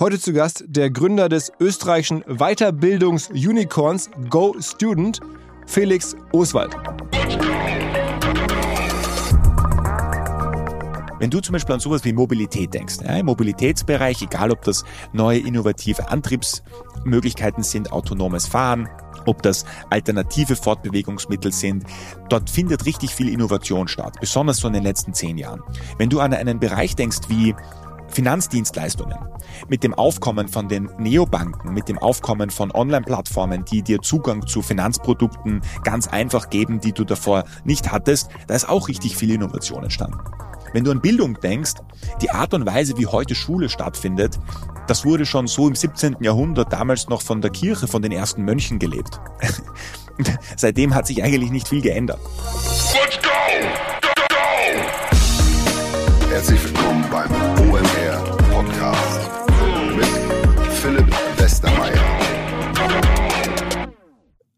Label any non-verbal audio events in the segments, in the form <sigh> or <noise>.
Heute zu Gast der Gründer des österreichischen Weiterbildungs-Unicorns Go Student, Felix Oswald. Wenn du zum Beispiel an sowas wie Mobilität denkst, ja, im Mobilitätsbereich, egal ob das neue innovative Antriebsmöglichkeiten sind, autonomes Fahren, ob das alternative Fortbewegungsmittel sind. Dort findet richtig viel Innovation statt, besonders so in den letzten zehn Jahren. Wenn du an einen Bereich denkst wie Finanzdienstleistungen, mit dem Aufkommen von den Neobanken, mit dem Aufkommen von Online-Plattformen, die dir Zugang zu Finanzprodukten ganz einfach geben, die du davor nicht hattest, da ist auch richtig viel Innovation entstanden. Wenn du an Bildung denkst, die Art und Weise, wie heute Schule stattfindet, das wurde schon so im 17. Jahrhundert damals noch von der Kirche, von den ersten Mönchen gelebt. <laughs> Seitdem hat sich eigentlich nicht viel geändert. Let's go! Go, go! Herzlich willkommen beim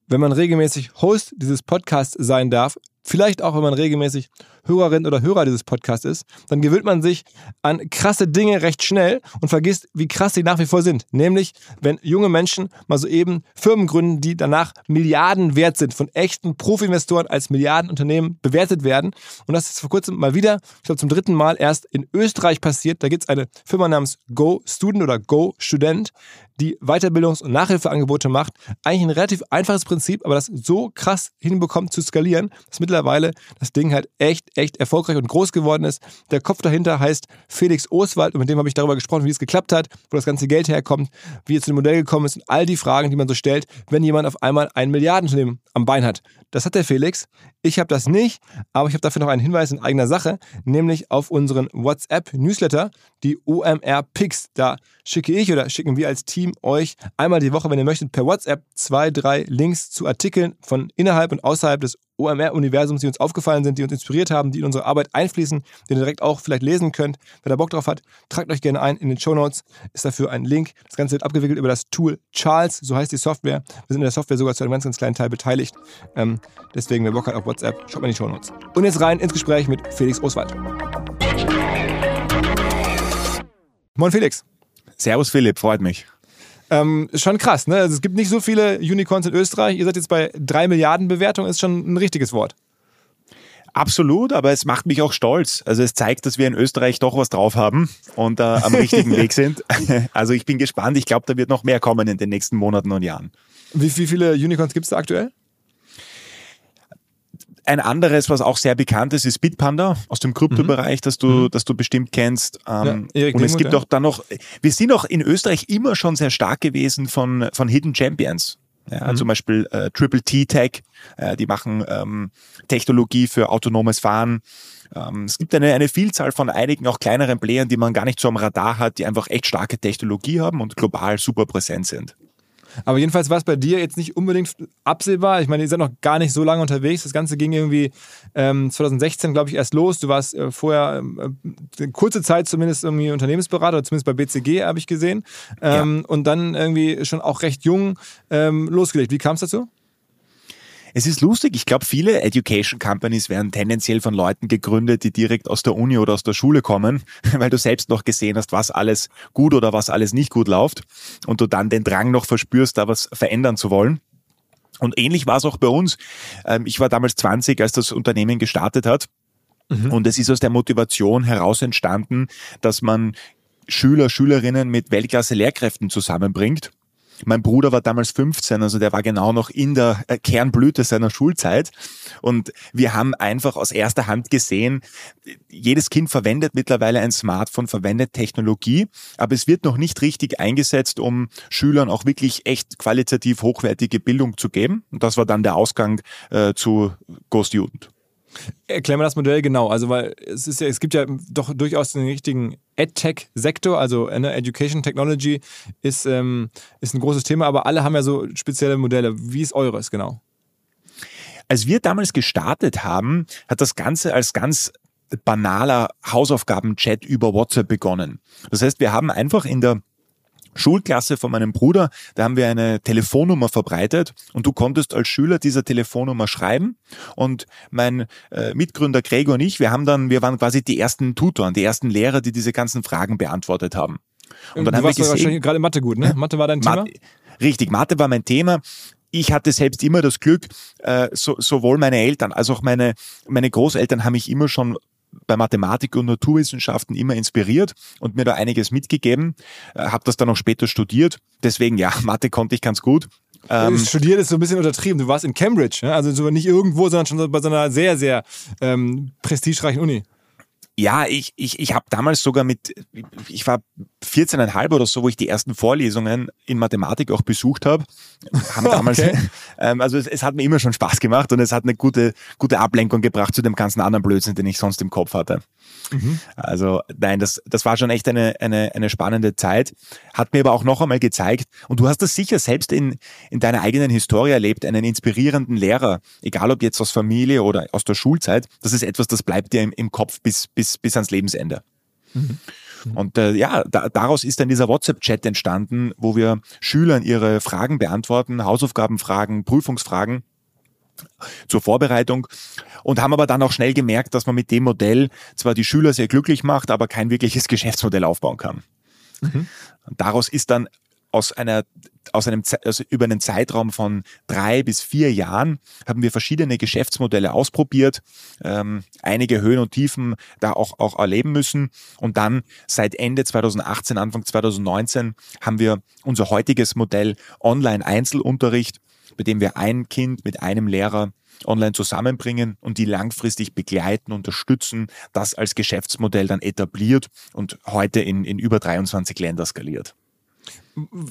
Wenn man regelmäßig Host dieses Podcasts sein darf, vielleicht auch wenn man regelmäßig Hörerin oder Hörer dieses Podcasts ist, dann gewöhnt man sich an krasse Dinge recht schnell und vergisst, wie krass sie nach wie vor sind. Nämlich, wenn junge Menschen mal so eben Firmen gründen, die danach Milliarden wert sind, von echten Profi-Investoren als Milliardenunternehmen bewertet werden. Und das ist vor kurzem mal wieder, ich glaube zum dritten Mal erst in Österreich passiert. Da gibt es eine Firma namens Go Student oder Go Student, die Weiterbildungs- und Nachhilfeangebote macht. Eigentlich ein relativ einfaches Prinzip, aber das so krass hinbekommt zu skalieren, dass mittlerweile das Ding halt echt, echt erfolgreich und groß geworden ist. Der Kopf dahinter heißt Felix Oswald und mit dem habe ich darüber gesprochen, wie es geklappt hat, wo das ganze Geld herkommt, wie es zu dem Modell gekommen ist und all die Fragen, die man so stellt, wenn jemand auf einmal ein Milliardenunternehmen am Bein hat. Das hat der Felix. Ich habe das nicht, aber ich habe dafür noch einen Hinweis in eigener Sache, nämlich auf unseren WhatsApp-Newsletter, die OMR Picks. Da schicke ich oder schicken wir als Team euch einmal die Woche, wenn ihr möchtet, per WhatsApp zwei, drei Links zu Artikeln von innerhalb und außerhalb des OMR-Universums, die uns aufgefallen sind, die uns inspiriert haben, die in unsere Arbeit einfließen, die ihr direkt auch vielleicht lesen könnt. Wer da Bock drauf hat, tragt euch gerne ein. In den Show Notes ist dafür ein Link. Das Ganze wird abgewickelt über das Tool Charles, so heißt die Software. Wir sind in der Software sogar zu einem ganz, ganz kleinen Teil beteiligt. Ähm, deswegen, wer Bock hat auf WhatsApp, schaut mal in die Show Notes. Und jetzt rein ins Gespräch mit Felix Oswald. Moin Felix. Servus Philipp, freut mich. Ähm, schon krass, ne? Also es gibt nicht so viele Unicorns in Österreich. Ihr seid jetzt bei drei Milliarden Bewertung, ist schon ein richtiges Wort. Absolut, aber es macht mich auch stolz. Also es zeigt, dass wir in Österreich doch was drauf haben und äh, am richtigen Weg <laughs> sind. <laughs> Also ich bin gespannt. Ich glaube, da wird noch mehr kommen in den nächsten Monaten und Jahren. Wie, wie viele Unicorns gibt es da aktuell? Ein anderes, was auch sehr bekannt ist, ist Bitpanda aus dem Kryptobereich, mhm. das du, mhm. das du bestimmt kennst. Ähm, ja, und es gibt ja. auch dann noch, wir sind auch in Österreich immer schon sehr stark gewesen von, von Hidden Champions. Ja, mhm. Zum Beispiel äh, Triple T Tech, äh, die machen ähm, Technologie für autonomes Fahren. Ähm, es gibt eine, eine Vielzahl von einigen auch kleineren Playern, die man gar nicht so am Radar hat, die einfach echt starke Technologie haben und global super präsent sind. Aber jedenfalls war es bei dir jetzt nicht unbedingt absehbar. Ich meine, ihr seid noch gar nicht so lange unterwegs. Das Ganze ging irgendwie ähm, 2016, glaube ich, erst los. Du warst äh, vorher äh, kurze Zeit zumindest irgendwie Unternehmensberater, zumindest bei BCG habe ich gesehen. Ähm, ja. Und dann irgendwie schon auch recht jung ähm, losgelegt. Wie kam es dazu? Es ist lustig, ich glaube, viele Education Companies werden tendenziell von Leuten gegründet, die direkt aus der Uni oder aus der Schule kommen, <laughs> weil du selbst noch gesehen hast, was alles gut oder was alles nicht gut läuft und du dann den Drang noch verspürst, da was verändern zu wollen. Und ähnlich war es auch bei uns. Ähm, ich war damals 20, als das Unternehmen gestartet hat. Mhm. Und es ist aus der Motivation heraus entstanden, dass man Schüler, Schülerinnen mit Weltklasse-Lehrkräften zusammenbringt mein Bruder war damals 15, also der war genau noch in der äh, Kernblüte seiner Schulzeit. Und wir haben einfach aus erster Hand gesehen, jedes Kind verwendet mittlerweile ein Smartphone, verwendet Technologie, aber es wird noch nicht richtig eingesetzt, um Schülern auch wirklich echt qualitativ hochwertige Bildung zu geben. Und das war dann der Ausgang äh, zu Go Student. Erklär mal das Modell genau. Also, weil es ist ja, es gibt ja doch durchaus den richtigen EdTech-Sektor, also ne, Education Technology ist, ähm, ist ein großes Thema, aber alle haben ja so spezielle Modelle. Wie ist eures genau? Als wir damals gestartet haben, hat das Ganze als ganz banaler Hausaufgaben-Chat über WhatsApp begonnen. Das heißt, wir haben einfach in der Schulklasse von meinem Bruder, da haben wir eine Telefonnummer verbreitet und du konntest als Schüler dieser Telefonnummer schreiben und mein äh, Mitgründer Gregor und ich, wir haben dann, wir waren quasi die ersten Tutoren, die ersten Lehrer, die diese ganzen Fragen beantwortet haben. Und dann du haben warst wir gesehen, wahrscheinlich gerade Mathe gut, ne? Mathe war dein Thema? Mathe, richtig, Mathe war mein Thema ich hatte selbst immer das Glück, äh, so, sowohl meine Eltern als auch meine, meine Großeltern haben mich immer schon bei Mathematik und Naturwissenschaften immer inspiriert und mir da einiges mitgegeben. Äh, habe das dann auch später studiert. Deswegen, ja, <laughs> Mathe konnte ich ganz gut. Ähm, Studiert ist so ein bisschen untertrieben. Du warst in Cambridge, ne? also so nicht irgendwo, sondern schon bei so einer sehr, sehr ähm, prestigereichen Uni. Ja, ich, ich, ich habe damals sogar mit, ich war 14,5 oder so, wo ich die ersten Vorlesungen in Mathematik auch besucht habe. <laughs> Haben damals, okay. <laughs> ähm, also es, es, hat mir immer schon Spaß gemacht und es hat eine gute, gute Ablenkung gebracht zu dem ganzen anderen Blödsinn, den ich sonst im Kopf hatte. Mhm. Also nein, das, das war schon echt eine, eine, eine spannende Zeit. Hat mir aber auch noch einmal gezeigt, und du hast das sicher selbst in, in deiner eigenen Historie erlebt, einen inspirierenden Lehrer, egal ob jetzt aus Familie oder aus der Schulzeit, das ist etwas, das bleibt dir im, im Kopf bis, bis, bis ans Lebensende. Mhm. Und äh, ja, da, daraus ist dann dieser WhatsApp-Chat entstanden, wo wir Schülern ihre Fragen beantworten, Hausaufgabenfragen, Prüfungsfragen zur Vorbereitung und haben aber dann auch schnell gemerkt, dass man mit dem Modell zwar die Schüler sehr glücklich macht, aber kein wirkliches <laughs> Geschäftsmodell aufbauen kann. Mhm. daraus ist dann aus einer aus einem also über einen Zeitraum von drei bis vier Jahren haben wir verschiedene Geschäftsmodelle ausprobiert, ähm, einige Höhen und Tiefen da auch auch erleben müssen und dann seit Ende 2018 Anfang 2019 haben wir unser heutiges Modell Online Einzelunterricht, bei dem wir ein Kind mit einem Lehrer online zusammenbringen und die langfristig begleiten, unterstützen, das als Geschäftsmodell dann etabliert und heute in, in über 23 Länder skaliert.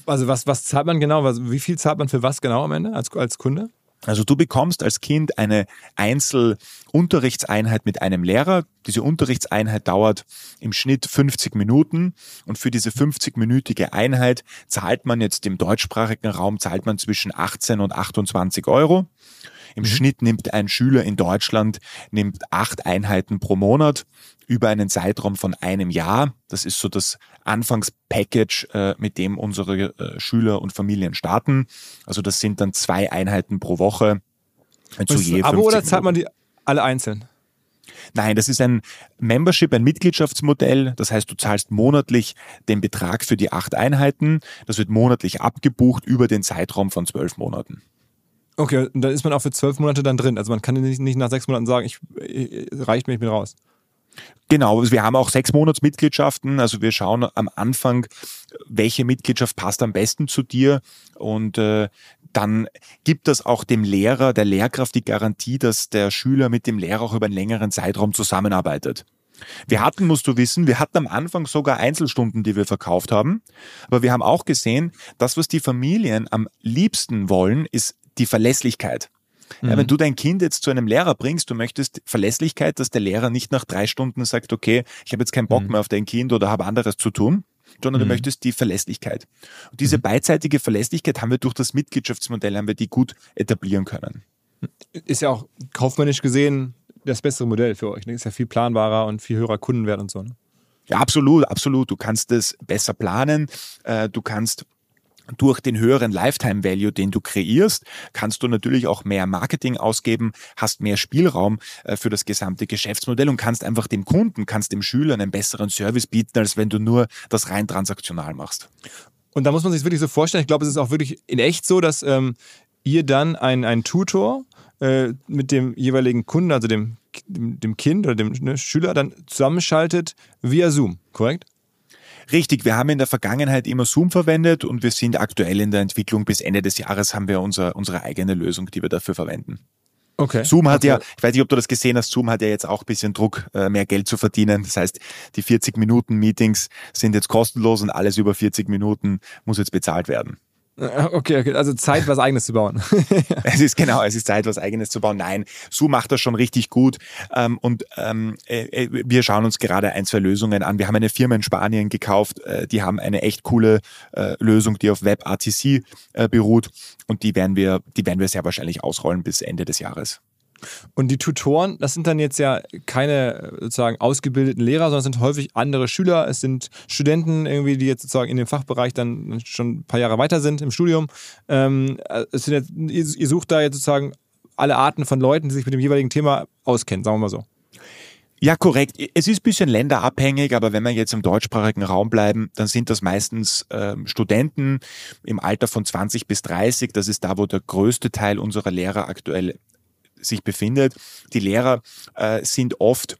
Also was, was zahlt man genau? Wie viel zahlt man für was genau am Ende als, als Kunde? Also du bekommst als Kind eine Einzelunterrichtseinheit mit einem Lehrer. Diese Unterrichtseinheit dauert im Schnitt 50 Minuten und für diese 50-minütige Einheit zahlt man jetzt im deutschsprachigen Raum zahlt man zwischen 18 und 28 Euro. Im mhm. Schnitt nimmt ein Schüler in Deutschland nimmt acht Einheiten pro Monat über einen Zeitraum von einem Jahr. Das ist so das Anfangspackage, äh, mit dem unsere äh, Schüler und Familien starten. Also das sind dann zwei Einheiten pro Woche. Zu je Abo oder zahlt man die alle einzeln? Nein, das ist ein Membership, ein Mitgliedschaftsmodell. Das heißt, du zahlst monatlich den Betrag für die acht Einheiten. Das wird monatlich abgebucht über den Zeitraum von zwölf Monaten. Okay, und dann ist man auch für zwölf Monate dann drin. Also man kann nicht, nicht nach sechs Monaten sagen, ich, ich reicht mir, ich bin raus. Genau, wir haben auch sechs Monatsmitgliedschaften. Also wir schauen am Anfang, welche Mitgliedschaft passt am besten zu dir. Und äh, dann gibt das auch dem Lehrer, der Lehrkraft die Garantie, dass der Schüler mit dem Lehrer auch über einen längeren Zeitraum zusammenarbeitet. Wir hatten, musst du wissen, wir hatten am Anfang sogar Einzelstunden, die wir verkauft haben. Aber wir haben auch gesehen, das, was die Familien am liebsten wollen, ist die Verlässlichkeit. Mhm. Ja, wenn du dein Kind jetzt zu einem Lehrer bringst, du möchtest Verlässlichkeit, dass der Lehrer nicht nach drei Stunden sagt, okay, ich habe jetzt keinen Bock mhm. mehr auf dein Kind oder habe anderes zu tun, sondern mhm. du möchtest die Verlässlichkeit. Und diese mhm. beidseitige Verlässlichkeit haben wir durch das Mitgliedschaftsmodell, haben wir die gut etablieren können. Ist ja auch kaufmännisch gesehen das bessere Modell für euch. Ne? Ist ja viel planbarer und viel höherer Kundenwert und so. Ne? Ja, absolut, absolut. Du kannst es besser planen. Äh, du kannst durch den höheren Lifetime Value, den du kreierst, kannst du natürlich auch mehr Marketing ausgeben, hast mehr Spielraum äh, für das gesamte Geschäftsmodell und kannst einfach dem Kunden, kannst dem Schüler einen besseren Service bieten, als wenn du nur das rein transaktional machst. Und da muss man sich wirklich so vorstellen, ich glaube, es ist auch wirklich in echt so, dass ähm, ihr dann einen Tutor äh, mit dem jeweiligen Kunden, also dem, dem, dem Kind oder dem ne, Schüler, dann zusammenschaltet via Zoom, korrekt? Richtig, wir haben in der Vergangenheit immer Zoom verwendet und wir sind aktuell in der Entwicklung. Bis Ende des Jahres haben wir unser, unsere eigene Lösung, die wir dafür verwenden. Okay. Zoom hat okay. ja, ich weiß nicht, ob du das gesehen hast, Zoom hat ja jetzt auch ein bisschen Druck, äh, mehr Geld zu verdienen. Das heißt, die 40 Minuten Meetings sind jetzt kostenlos und alles über 40 Minuten muss jetzt bezahlt werden. <laughs> Okay, okay, also Zeit, was Eigenes zu bauen. <laughs> es ist genau, es ist Zeit, was Eigenes zu bauen. Nein, Su macht das schon richtig gut. Ähm, und ähm, äh, äh, wir schauen uns gerade ein, zwei Lösungen an. Wir haben eine Firma in Spanien gekauft, äh, die haben eine echt coole Lösung, die auf WebRTC beruht. Und die werden wir, die werden wir sehr wahrscheinlich ausrollen bis Ende des Jahres. Und die Tutoren, das sind dann jetzt ja keine sozusagen ausgebildeten Lehrer, sondern es sind häufig andere Schüler. Es sind Studenten irgendwie, die jetzt sozusagen in dem Fachbereich dann schon ein paar Jahre weiter sind im Studium. Ähm, es sind jetzt, ihr sucht da jetzt sozusagen alle Arten von Leuten, die sich mit dem jeweiligen Thema auskennen, sagen wir mal so. Ja, korrekt. Es ist ein bisschen länderabhängig, aber wenn wir jetzt im deutschsprachigen Raum bleiben, dann sind das meistens ähm, Studenten im Alter von 20 bis 30. Das ist da, wo der größte Teil unserer Lehrer aktuell sich befindet. Die Lehrer äh, sind oft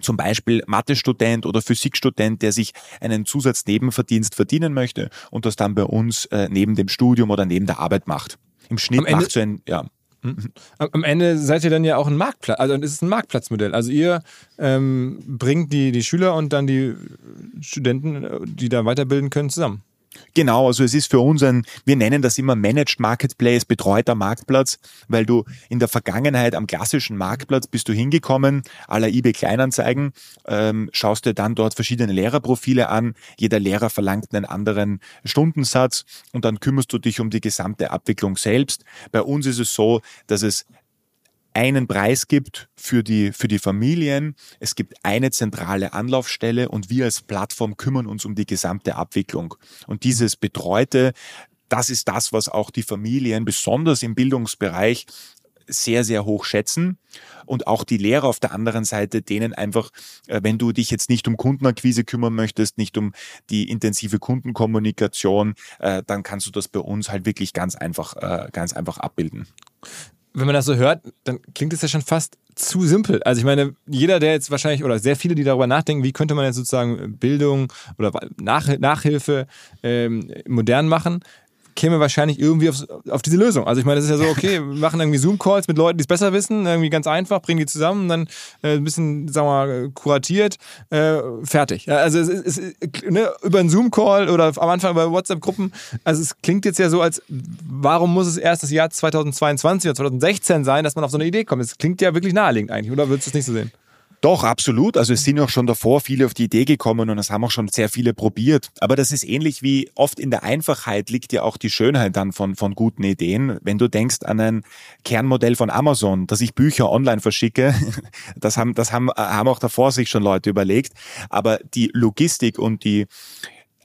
zum Beispiel Mathestudent oder Physikstudent, der sich einen Zusatznebenverdienst verdienen möchte und das dann bei uns äh, neben dem Studium oder neben der Arbeit macht. Im Schnitt macht so ein, ja. Am Ende seid ihr dann ja auch ein Marktplatz, also es ist ein Marktplatzmodell. Also ihr ähm, bringt die, die Schüler und dann die Studenten, die da weiterbilden können, zusammen. Genau, also es ist für uns ein, wir nennen das immer Managed Marketplace, betreuter Marktplatz, weil du in der Vergangenheit am klassischen Marktplatz bist du hingekommen, aller eBay Kleinanzeigen, ähm, schaust dir dann dort verschiedene Lehrerprofile an, jeder Lehrer verlangt einen anderen Stundensatz und dann kümmerst du dich um die gesamte Abwicklung selbst. Bei uns ist es so, dass es einen Preis gibt für die, für die Familien. Es gibt eine zentrale Anlaufstelle und wir als Plattform kümmern uns um die gesamte Abwicklung. Und dieses Betreute, das ist das, was auch die Familien besonders im Bildungsbereich sehr, sehr hoch schätzen. Und auch die Lehrer auf der anderen Seite, denen einfach, äh, wenn du dich jetzt nicht um Kundenakquise kümmern möchtest, nicht um die intensive Kundenkommunikation, äh, dann kannst du das bei uns halt wirklich ganz einfach, äh, ganz einfach abbilden wenn man das so hört, dann klingt es ja schon fast zu simpel. Also ich meine, jeder, der jetzt wahrscheinlich, oder sehr viele, die darüber nachdenken, wie könnte man jetzt sozusagen Bildung oder Nach Nachhilfe ähm, modern machen, käme wahrscheinlich irgendwie auf, auf diese Lösung. Also ich meine, das ist ja so, okay, <laughs> wir machen irgendwie Zoom-Calls mit Leuten, die es besser wissen, irgendwie ganz einfach, bringen die zusammen, dann äh, ein bisschen, sagen wir mal, kuratiert, äh, fertig. Ja, also es ist ne, über einen Zoom-Call oder am Anfang über WhatsApp-Gruppen, also es klingt jetzt ja so, als warum muss es erst das Jahr 2022 oder 2016 sein, dass man auf so eine Idee kommt? Es klingt ja wirklich naheliegend eigentlich, oder würdest du es nicht so sehen? Doch, absolut. Also es sind auch schon davor viele auf die Idee gekommen und es haben auch schon sehr viele probiert. Aber das ist ähnlich wie oft in der Einfachheit liegt ja auch die Schönheit dann von, von guten Ideen. Wenn du denkst an ein Kernmodell von Amazon, dass ich Bücher online verschicke, <laughs> das haben, das haben, haben auch davor sich schon Leute überlegt. Aber die Logistik und die,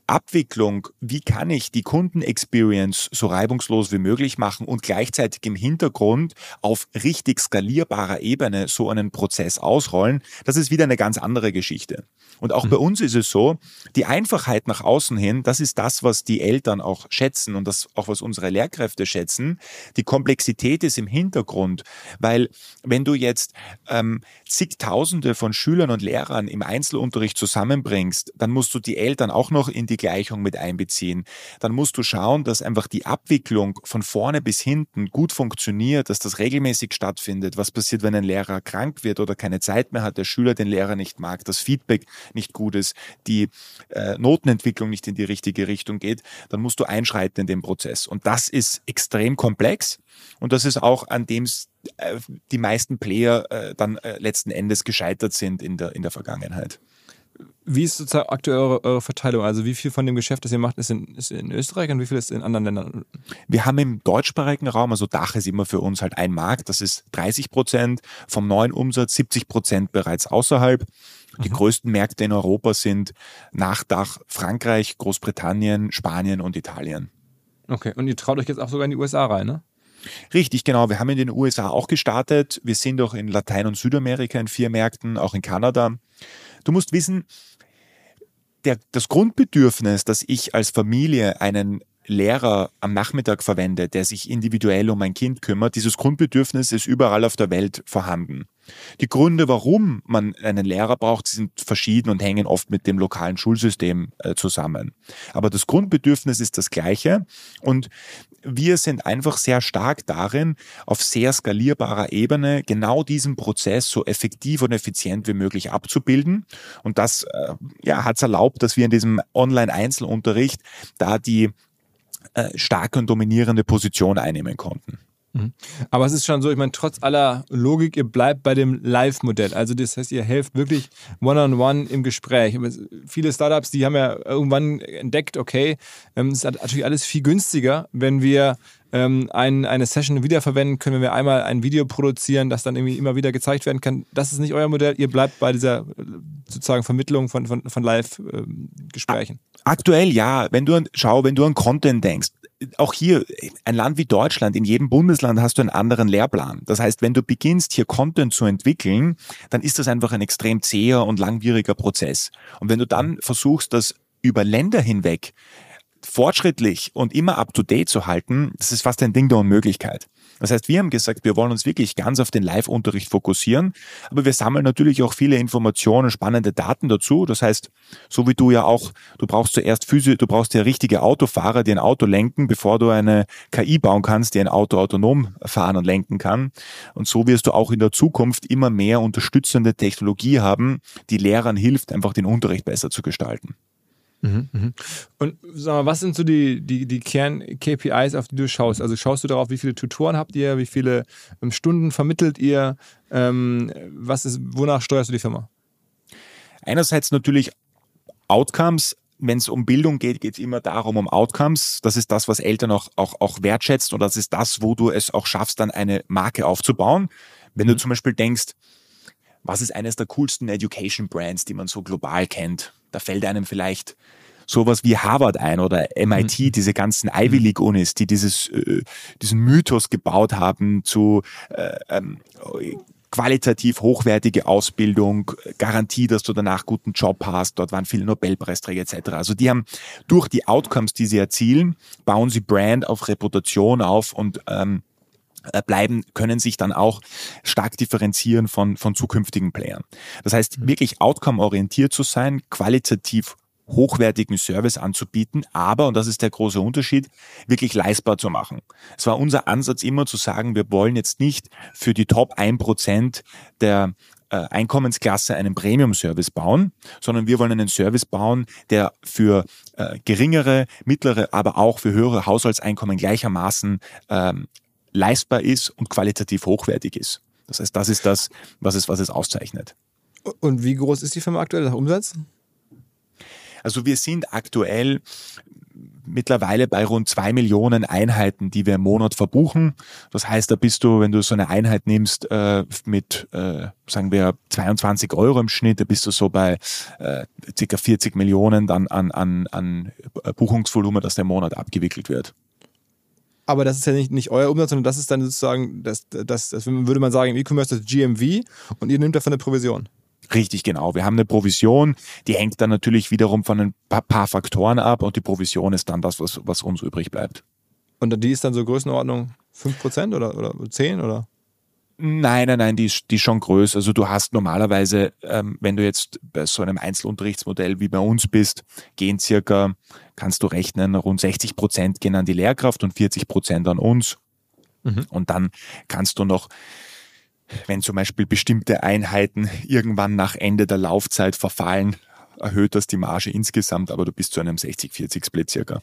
Abwicklung, wie kann ich die Kundenexperience so reibungslos wie möglich machen und gleichzeitig im Hintergrund auf richtig skalierbarer Ebene so einen Prozess ausrollen, das ist wieder eine ganz andere Geschichte. Und auch mhm. bei uns ist es so, die Einfachheit nach außen hin, das ist das, was die Eltern auch schätzen und das auch, was unsere Lehrkräfte schätzen. Die Komplexität ist im Hintergrund, weil wenn du jetzt ähm, zigtausende von Schülern und Lehrern im Einzelunterricht zusammenbringst, dann musst du die Eltern auch noch in die Gleichung mit einbeziehen. Dann musst du schauen, dass einfach die Abwicklung von vorne bis hinten gut funktioniert, dass das regelmäßig stattfindet. Was passiert, wenn ein Lehrer krank wird oder keine Zeit mehr hat, der Schüler den Lehrer nicht mag, das Feedback nicht gut ist, die äh, Notenentwicklung nicht in die richtige Richtung geht, dann musst du einschreiten in den Prozess. Und das ist extrem komplex. Und das ist auch an dem äh, die meisten Player äh, dann äh, letzten Endes gescheitert sind in der, in der Vergangenheit. Wie ist sozusagen aktuell eure, eure, Verteilung? Also wie viel von dem Geschäft, das ihr macht, ist in, ist in, Österreich und wie viel ist in anderen Ländern? Wir haben im deutschsprachigen Raum, also Dach ist immer für uns halt ein Markt, das ist 30 Prozent vom neuen Umsatz, 70 Prozent bereits außerhalb. Die mhm. größten Märkte in Europa sind nach Dach Frankreich, Großbritannien, Spanien und Italien. Okay, und ihr traut euch jetzt auch sogar in die USA rein, ne? Richtig, genau. Wir haben in den USA auch gestartet. Wir sind auch in Latein- und Südamerika in vier Märkten, auch in Kanada. Du musst wissen, der, das Grundbedürfnis, dass ich als Familie einen Lehrer am Nachmittag verwende, der sich individuell um ein Kind kümmert, dieses Grundbedürfnis ist überall auf der Welt vorhanden. Die Gründe, warum man einen Lehrer braucht, sind verschieden und hängen oft mit dem lokalen Schulsystem äh, zusammen. Aber das Grundbedürfnis ist das gleiche und wir sind einfach sehr stark darin, auf sehr skalierbarer Ebene genau diesen Prozess so effektiv und effizient wie möglich abzubilden. Und das äh, ja, hat es erlaubt, dass wir in diesem Online-Einzelunterricht da die äh, starke und dominierende Position einnehmen konnten. Mhm. Aber es ist schon so, ich meine, trotz aller Logik, ihr bleibt bei dem Live-Modell. Also das heißt, ihr helft wirklich one-on-one -on -one im Gespräch. Viele Startups, die haben ja irgendwann entdeckt, okay, ähm, es ist natürlich alles viel günstiger, wenn wir ähm, ein, eine Session wiederverwenden können, wenn wir einmal ein Video produzieren, das dann irgendwie immer wieder gezeigt werden kann. Das ist nicht euer Modell. Ihr bleibt bei dieser sozusagen Vermittlung von, von, von Live-Gesprächen. Aktuell ja. Wenn du an, schau, wenn du an Content denkst, auch hier, ein Land wie Deutschland, in jedem Bundesland hast du einen anderen Lehrplan. Das heißt, wenn du beginnst, hier Content zu entwickeln, dann ist das einfach ein extrem zäher und langwieriger Prozess. Und wenn du dann versuchst, das über Länder hinweg fortschrittlich und immer up to date zu halten, das ist fast ein Ding der Unmöglichkeit. Das heißt, wir haben gesagt, wir wollen uns wirklich ganz auf den Live-Unterricht fokussieren, aber wir sammeln natürlich auch viele Informationen, spannende Daten dazu. Das heißt, so wie du ja auch, du brauchst zuerst Physio, du brauchst ja richtige Autofahrer, die ein Auto lenken, bevor du eine KI bauen kannst, die ein Auto autonom fahren und lenken kann. Und so wirst du auch in der Zukunft immer mehr unterstützende Technologie haben, die Lehrern hilft, einfach den Unterricht besser zu gestalten. Mhm, mhm. Und sag mal, was sind so die, die, die Kern-KPIs, auf die du schaust? Also schaust du darauf, wie viele Tutoren habt ihr, wie viele ähm, Stunden vermittelt ihr? Ähm, was ist, wonach steuerst du die Firma? Einerseits natürlich Outcomes. Wenn es um Bildung geht, geht es immer darum, um Outcomes. Das ist das, was Eltern auch, auch, auch wertschätzt und das ist das, wo du es auch schaffst, dann eine Marke aufzubauen. Wenn mhm. du zum Beispiel denkst, was ist eines der coolsten Education Brands, die man so global kennt? Da fällt einem vielleicht sowas wie Harvard ein oder MIT, mhm. diese ganzen Ivy mhm. League Unis, die dieses, äh, diesen Mythos gebaut haben zu äh, ähm, qualitativ hochwertige Ausbildung, Garantie, dass du danach guten Job hast. Dort waren viele Nobelpreisträger etc. Also die haben durch die Outcomes, die sie erzielen, bauen sie Brand auf Reputation auf und ähm, äh, bleiben, können sich dann auch stark differenzieren von, von zukünftigen Playern. Das heißt, mhm. wirklich outcome-orientiert zu sein, qualitativ hochwertigen Service anzubieten, aber, und das ist der große Unterschied, wirklich leistbar zu machen. Es war unser Ansatz immer zu sagen, wir wollen jetzt nicht für die Top 1% der äh, Einkommensklasse einen Premium-Service bauen, sondern wir wollen einen Service bauen, der für äh, geringere, mittlere, aber auch für höhere Haushaltseinkommen gleichermaßen ähm, leistbar ist und qualitativ hochwertig ist. Das heißt, das ist das, was es, was es auszeichnet. Und wie groß ist die Firma aktuell, der Umsatz? Also wir sind aktuell mittlerweile bei rund zwei Millionen Einheiten, die wir im Monat verbuchen. Das heißt, da bist du, wenn du so eine Einheit nimmst äh, mit, äh, sagen wir, 22 Euro im Schnitt, da bist du so bei äh, ca. 40 Millionen dann an, an, an Buchungsvolumen, das der Monat abgewickelt wird aber das ist ja nicht, nicht euer Umsatz, sondern das ist dann sozusagen, das, das, das würde man sagen, im E-Commerce das GMV und ihr nehmt davon eine Provision. Richtig, genau. Wir haben eine Provision, die hängt dann natürlich wiederum von ein paar, paar Faktoren ab und die Provision ist dann das, was, was uns übrig bleibt. Und die ist dann so Größenordnung 5% oder, oder 10 oder? Nein, nein, nein, die ist, die ist schon größer. Also du hast normalerweise, ähm, wenn du jetzt bei so einem Einzelunterrichtsmodell wie bei uns bist, gehen circa, kannst du rechnen, rund 60 Prozent gehen an die Lehrkraft und 40 Prozent an uns. Mhm. Und dann kannst du noch, wenn zum Beispiel bestimmte Einheiten irgendwann nach Ende der Laufzeit verfallen, erhöht das die Marge insgesamt, aber du bist zu einem 60-40-Split circa.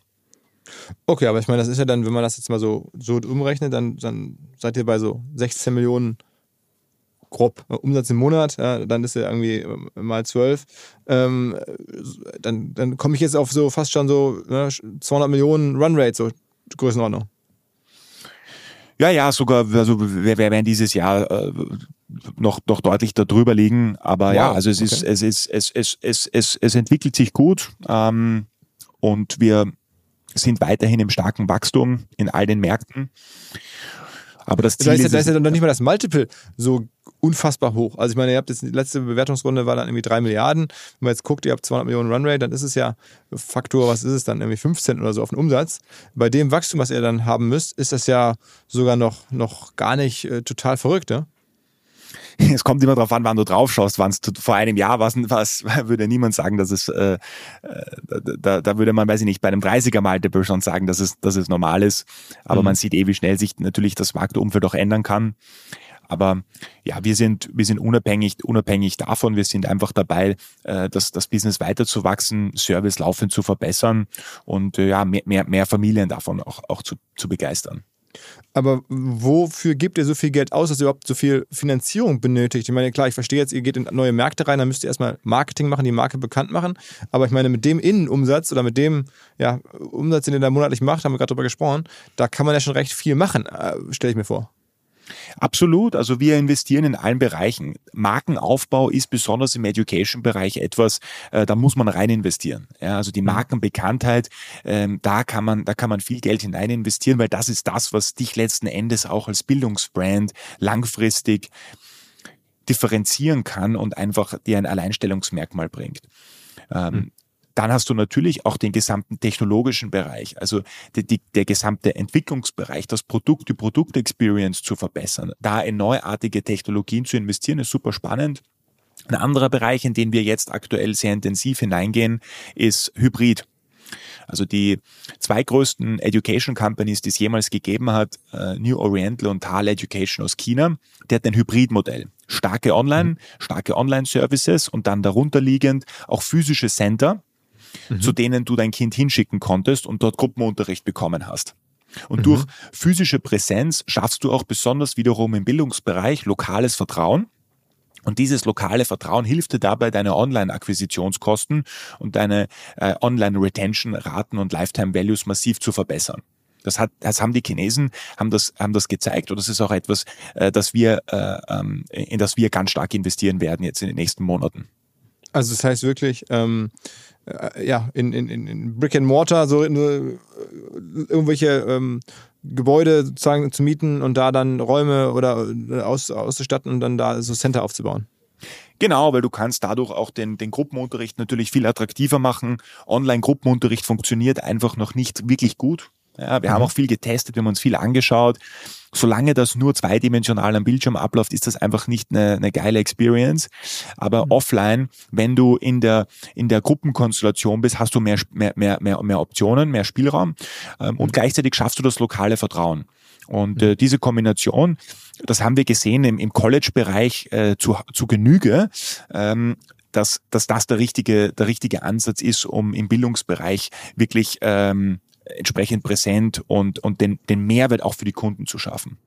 Okay, aber ich meine, das ist ja dann, wenn man das jetzt mal so, so umrechnet, dann, dann seid ihr bei so 16 Millionen grob äh, Umsatz im Monat, ja, dann ist er irgendwie äh, mal 12. Ähm, dann dann komme ich jetzt auf so fast schon so ne, 200 Millionen Runrate, so Größenordnung. Ja, ja, sogar, also wir, wir werden dieses Jahr äh, noch, noch deutlich darüber liegen, aber wow, ja, also es okay. ist, es ist, es, es, es, es, es entwickelt sich gut ähm, und wir sind weiterhin im starken Wachstum in all den Märkten. Aber das Ziel da ist, ja, da ist ja noch nicht mal das Multiple so unfassbar hoch. Also ich meine, ihr habt jetzt die letzte Bewertungsrunde war dann irgendwie 3 Milliarden. Wenn man jetzt guckt, ihr habt 200 Millionen Runrate, dann ist es ja Faktor, was ist es dann, irgendwie 15 oder so auf den Umsatz. Bei dem Wachstum, was ihr dann haben müsst, ist das ja sogar noch, noch gar nicht äh, total verrückt, ja? <laughs> es kommt immer darauf an, wann du drauf schaust. Wann es vor einem Jahr was, was <laughs> würde niemand sagen, dass es, äh, äh da, da würde man, weiß ich nicht, bei einem 30er Multiple schon sagen, dass es, dass es normal ist. Aber mhm. man sieht eh, wie schnell sich natürlich das Marktumfeld auch ändern kann. Aber ja, wir sind, wir sind unabhängig, unabhängig davon. Wir sind einfach dabei, äh, das, das Business weiter zu wachsen, Service laufend zu verbessern und äh, ja, mehr, mehr, mehr Familien davon auch, auch zu, zu begeistern. Aber wofür gibt ihr so viel Geld aus, dass ihr überhaupt so viel Finanzierung benötigt? Ich meine, klar, ich verstehe jetzt, ihr geht in neue Märkte rein, dann müsst ihr erstmal Marketing machen, die Marke bekannt machen. Aber ich meine, mit dem Innenumsatz oder mit dem ja, Umsatz, den ihr da monatlich macht, haben wir gerade drüber gesprochen, da kann man ja schon recht viel machen, äh, stelle ich mir vor. Absolut. Also wir investieren in allen Bereichen. Markenaufbau ist besonders im Education-Bereich etwas, äh, da muss man rein investieren. Ja, also die mhm. Markenbekanntheit, ähm, da kann man, da kann man viel Geld hinein investieren, weil das ist das, was dich letzten Endes auch als Bildungsbrand langfristig differenzieren kann und einfach dir ein Alleinstellungsmerkmal bringt. Ähm, mhm. Dann hast du natürlich auch den gesamten technologischen Bereich, also die, die, der gesamte Entwicklungsbereich, das Produkt, die Produktexperience zu verbessern. Da in neuartige Technologien zu investieren, ist super spannend. Ein anderer Bereich, in den wir jetzt aktuell sehr intensiv hineingehen, ist Hybrid. Also die zwei größten Education Companies, die es jemals gegeben hat, äh, New Oriental und Tal Education aus China, der hat ein Hybridmodell. Starke Online, mhm. starke Online-Services und dann darunter liegend auch physische Center, mhm. zu denen du dein Kind hinschicken konntest und dort Gruppenunterricht bekommen hast. Und mhm. durch physische Präsenz schaffst du auch besonders wiederum im Bildungsbereich lokales Vertrauen. Und dieses lokale Vertrauen hilft dir dabei, deine Online-Akquisitionskosten und deine äh, Online-Retention-Raten und Lifetime-Values massiv zu verbessern. Das, hat, das haben die Chinesen haben das, haben das gezeigt und das ist auch etwas, äh, das wir, äh, ähm, in das wir ganz stark investieren werden jetzt in den nächsten Monaten. Also das heißt wirklich, ähm, äh, ja, in, in, in Brick and Mortar so in, äh, irgendwelche ähm, Gebäude sozusagen zu mieten und da dann Räume oder äh, aus, auszustatten und dann da so Center aufzubauen. Genau, weil du kannst dadurch auch den, den Gruppenunterricht natürlich viel attraktiver machen. Online-Gruppenunterricht funktioniert einfach noch nicht wirklich gut. Ja, wir mhm. haben auch viel getestet, wir haben uns viel angeschaut. Solange das nur zweidimensional am Bildschirm abläuft, ist das einfach nicht eine, eine geile Experience. Aber mhm. offline, wenn du in der, in der Gruppenkonstellation bist, hast du mehr, mehr, mehr, mehr, mehr Optionen, mehr Spielraum ähm, und mhm. gleichzeitig schaffst du das lokale Vertrauen. Und äh, mhm. diese Kombination, das haben wir gesehen im, im College-Bereich äh, zu, zu Genüge. Ähm, dass, dass das der richtige, der richtige Ansatz ist, um im Bildungsbereich wirklich ähm, entsprechend präsent und, und den, den Mehrwert auch für die Kunden zu schaffen.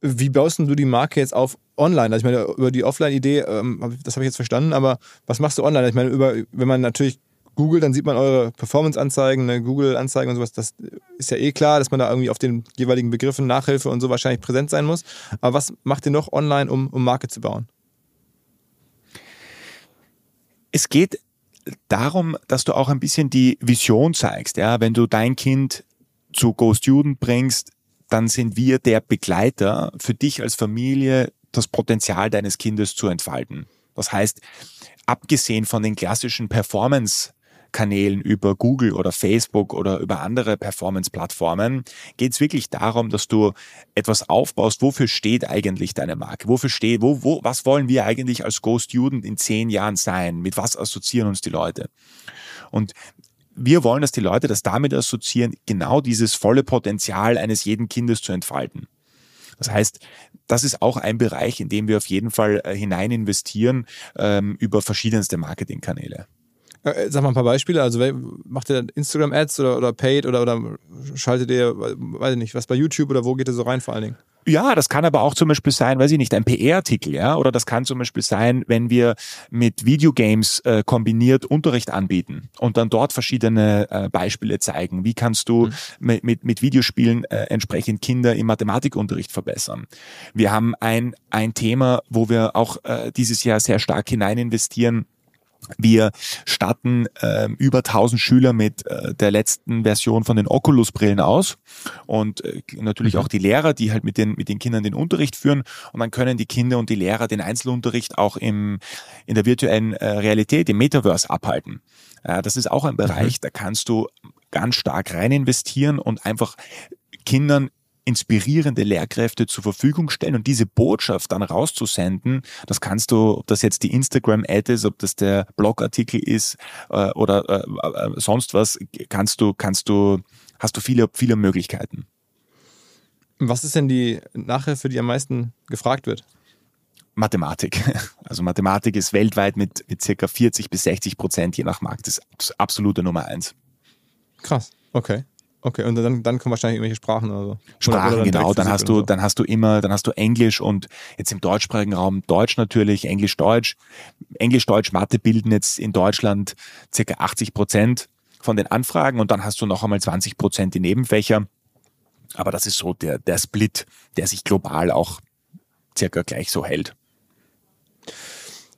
Wie baust du die Marke jetzt auf online? Also ich meine, über die Offline-Idee, ähm, das habe ich jetzt verstanden, aber was machst du online? Ich meine, über, wenn man natürlich googelt, dann sieht man eure Performance-Anzeigen, ne, Google-Anzeigen und sowas. Das ist ja eh klar, dass man da irgendwie auf den jeweiligen Begriffen Nachhilfe und so wahrscheinlich präsent sein muss. Aber was macht ihr noch online, um, um Marke zu bauen? Es geht darum, dass du auch ein bisschen die Vision zeigst. Ja, wenn du dein Kind zu Go Student bringst, dann sind wir der Begleiter für dich als Familie, das Potenzial deines Kindes zu entfalten. Das heißt, abgesehen von den klassischen Performance Kanälen über Google oder Facebook oder über andere Performance-Plattformen geht es wirklich darum, dass du etwas aufbaust, wofür steht eigentlich deine Marke? Wofür steht, wo, wo, was wollen wir eigentlich als Go Student in zehn Jahren sein? Mit was assoziieren uns die Leute? Und wir wollen, dass die Leute das damit assoziieren, genau dieses volle Potenzial eines jeden Kindes zu entfalten. Das heißt, das ist auch ein Bereich, in dem wir auf jeden Fall äh, hinein investieren ähm, über verschiedenste Marketingkanäle. Äh, sag mal ein paar Beispiele. Also macht ihr Instagram-Ads oder, oder Paid oder, oder schaltet ihr, weiß ich nicht, was bei YouTube oder wo geht ihr so rein vor allen Dingen? Ja, das kann aber auch zum Beispiel sein, weiß ich nicht, ein PR-Artikel, ja, oder das kann zum Beispiel sein, wenn wir mit Videogames äh, kombiniert Unterricht anbieten und dann dort verschiedene äh, Beispiele zeigen. Wie kannst du mhm. mit, mit, mit Videospielen äh, entsprechend Kinder im Mathematikunterricht verbessern? Wir haben ein, ein Thema, wo wir auch äh, dieses Jahr sehr stark hinein investieren wir statten äh, über 1000 Schüler mit äh, der letzten Version von den Oculus-Brillen aus und äh, natürlich mhm. auch die Lehrer, die halt mit den, mit den Kindern den Unterricht führen. Und dann können die Kinder und die Lehrer den Einzelunterricht auch im, in der virtuellen äh, Realität, im Metaverse abhalten. Das ist auch ein Bereich, mhm. da kannst du ganz stark rein investieren und einfach Kindern inspirierende Lehrkräfte zur Verfügung stellen und diese Botschaft dann rauszusenden, das kannst du, ob das jetzt die Instagram-Ad ist, ob das der Blogartikel ist äh, oder äh, äh, sonst was, kannst du, kannst du, hast du viele, viele Möglichkeiten. Was ist denn die Nachhilfe, die am meisten gefragt wird? Mathematik. <laughs> Also Mathematik ist weltweit mit, mit circa 40 bis 60 Prozent je nach Markt das absolute Nummer eins. Krass, okay. Okay, und dann, dann kommen wahrscheinlich irgendwelche Sprachen oder so. Sprachen, oder, oder genau. Dann hast du, so. dann hast du immer, dann hast du Englisch und jetzt im deutschsprachigen Raum Deutsch natürlich, Englisch, Deutsch. Englisch, Deutsch, Mathe bilden jetzt in Deutschland circa 80 Prozent von den Anfragen und dann hast du noch einmal 20 Prozent die Nebenfächer. Aber das ist so der, der Split, der sich global auch circa gleich so hält.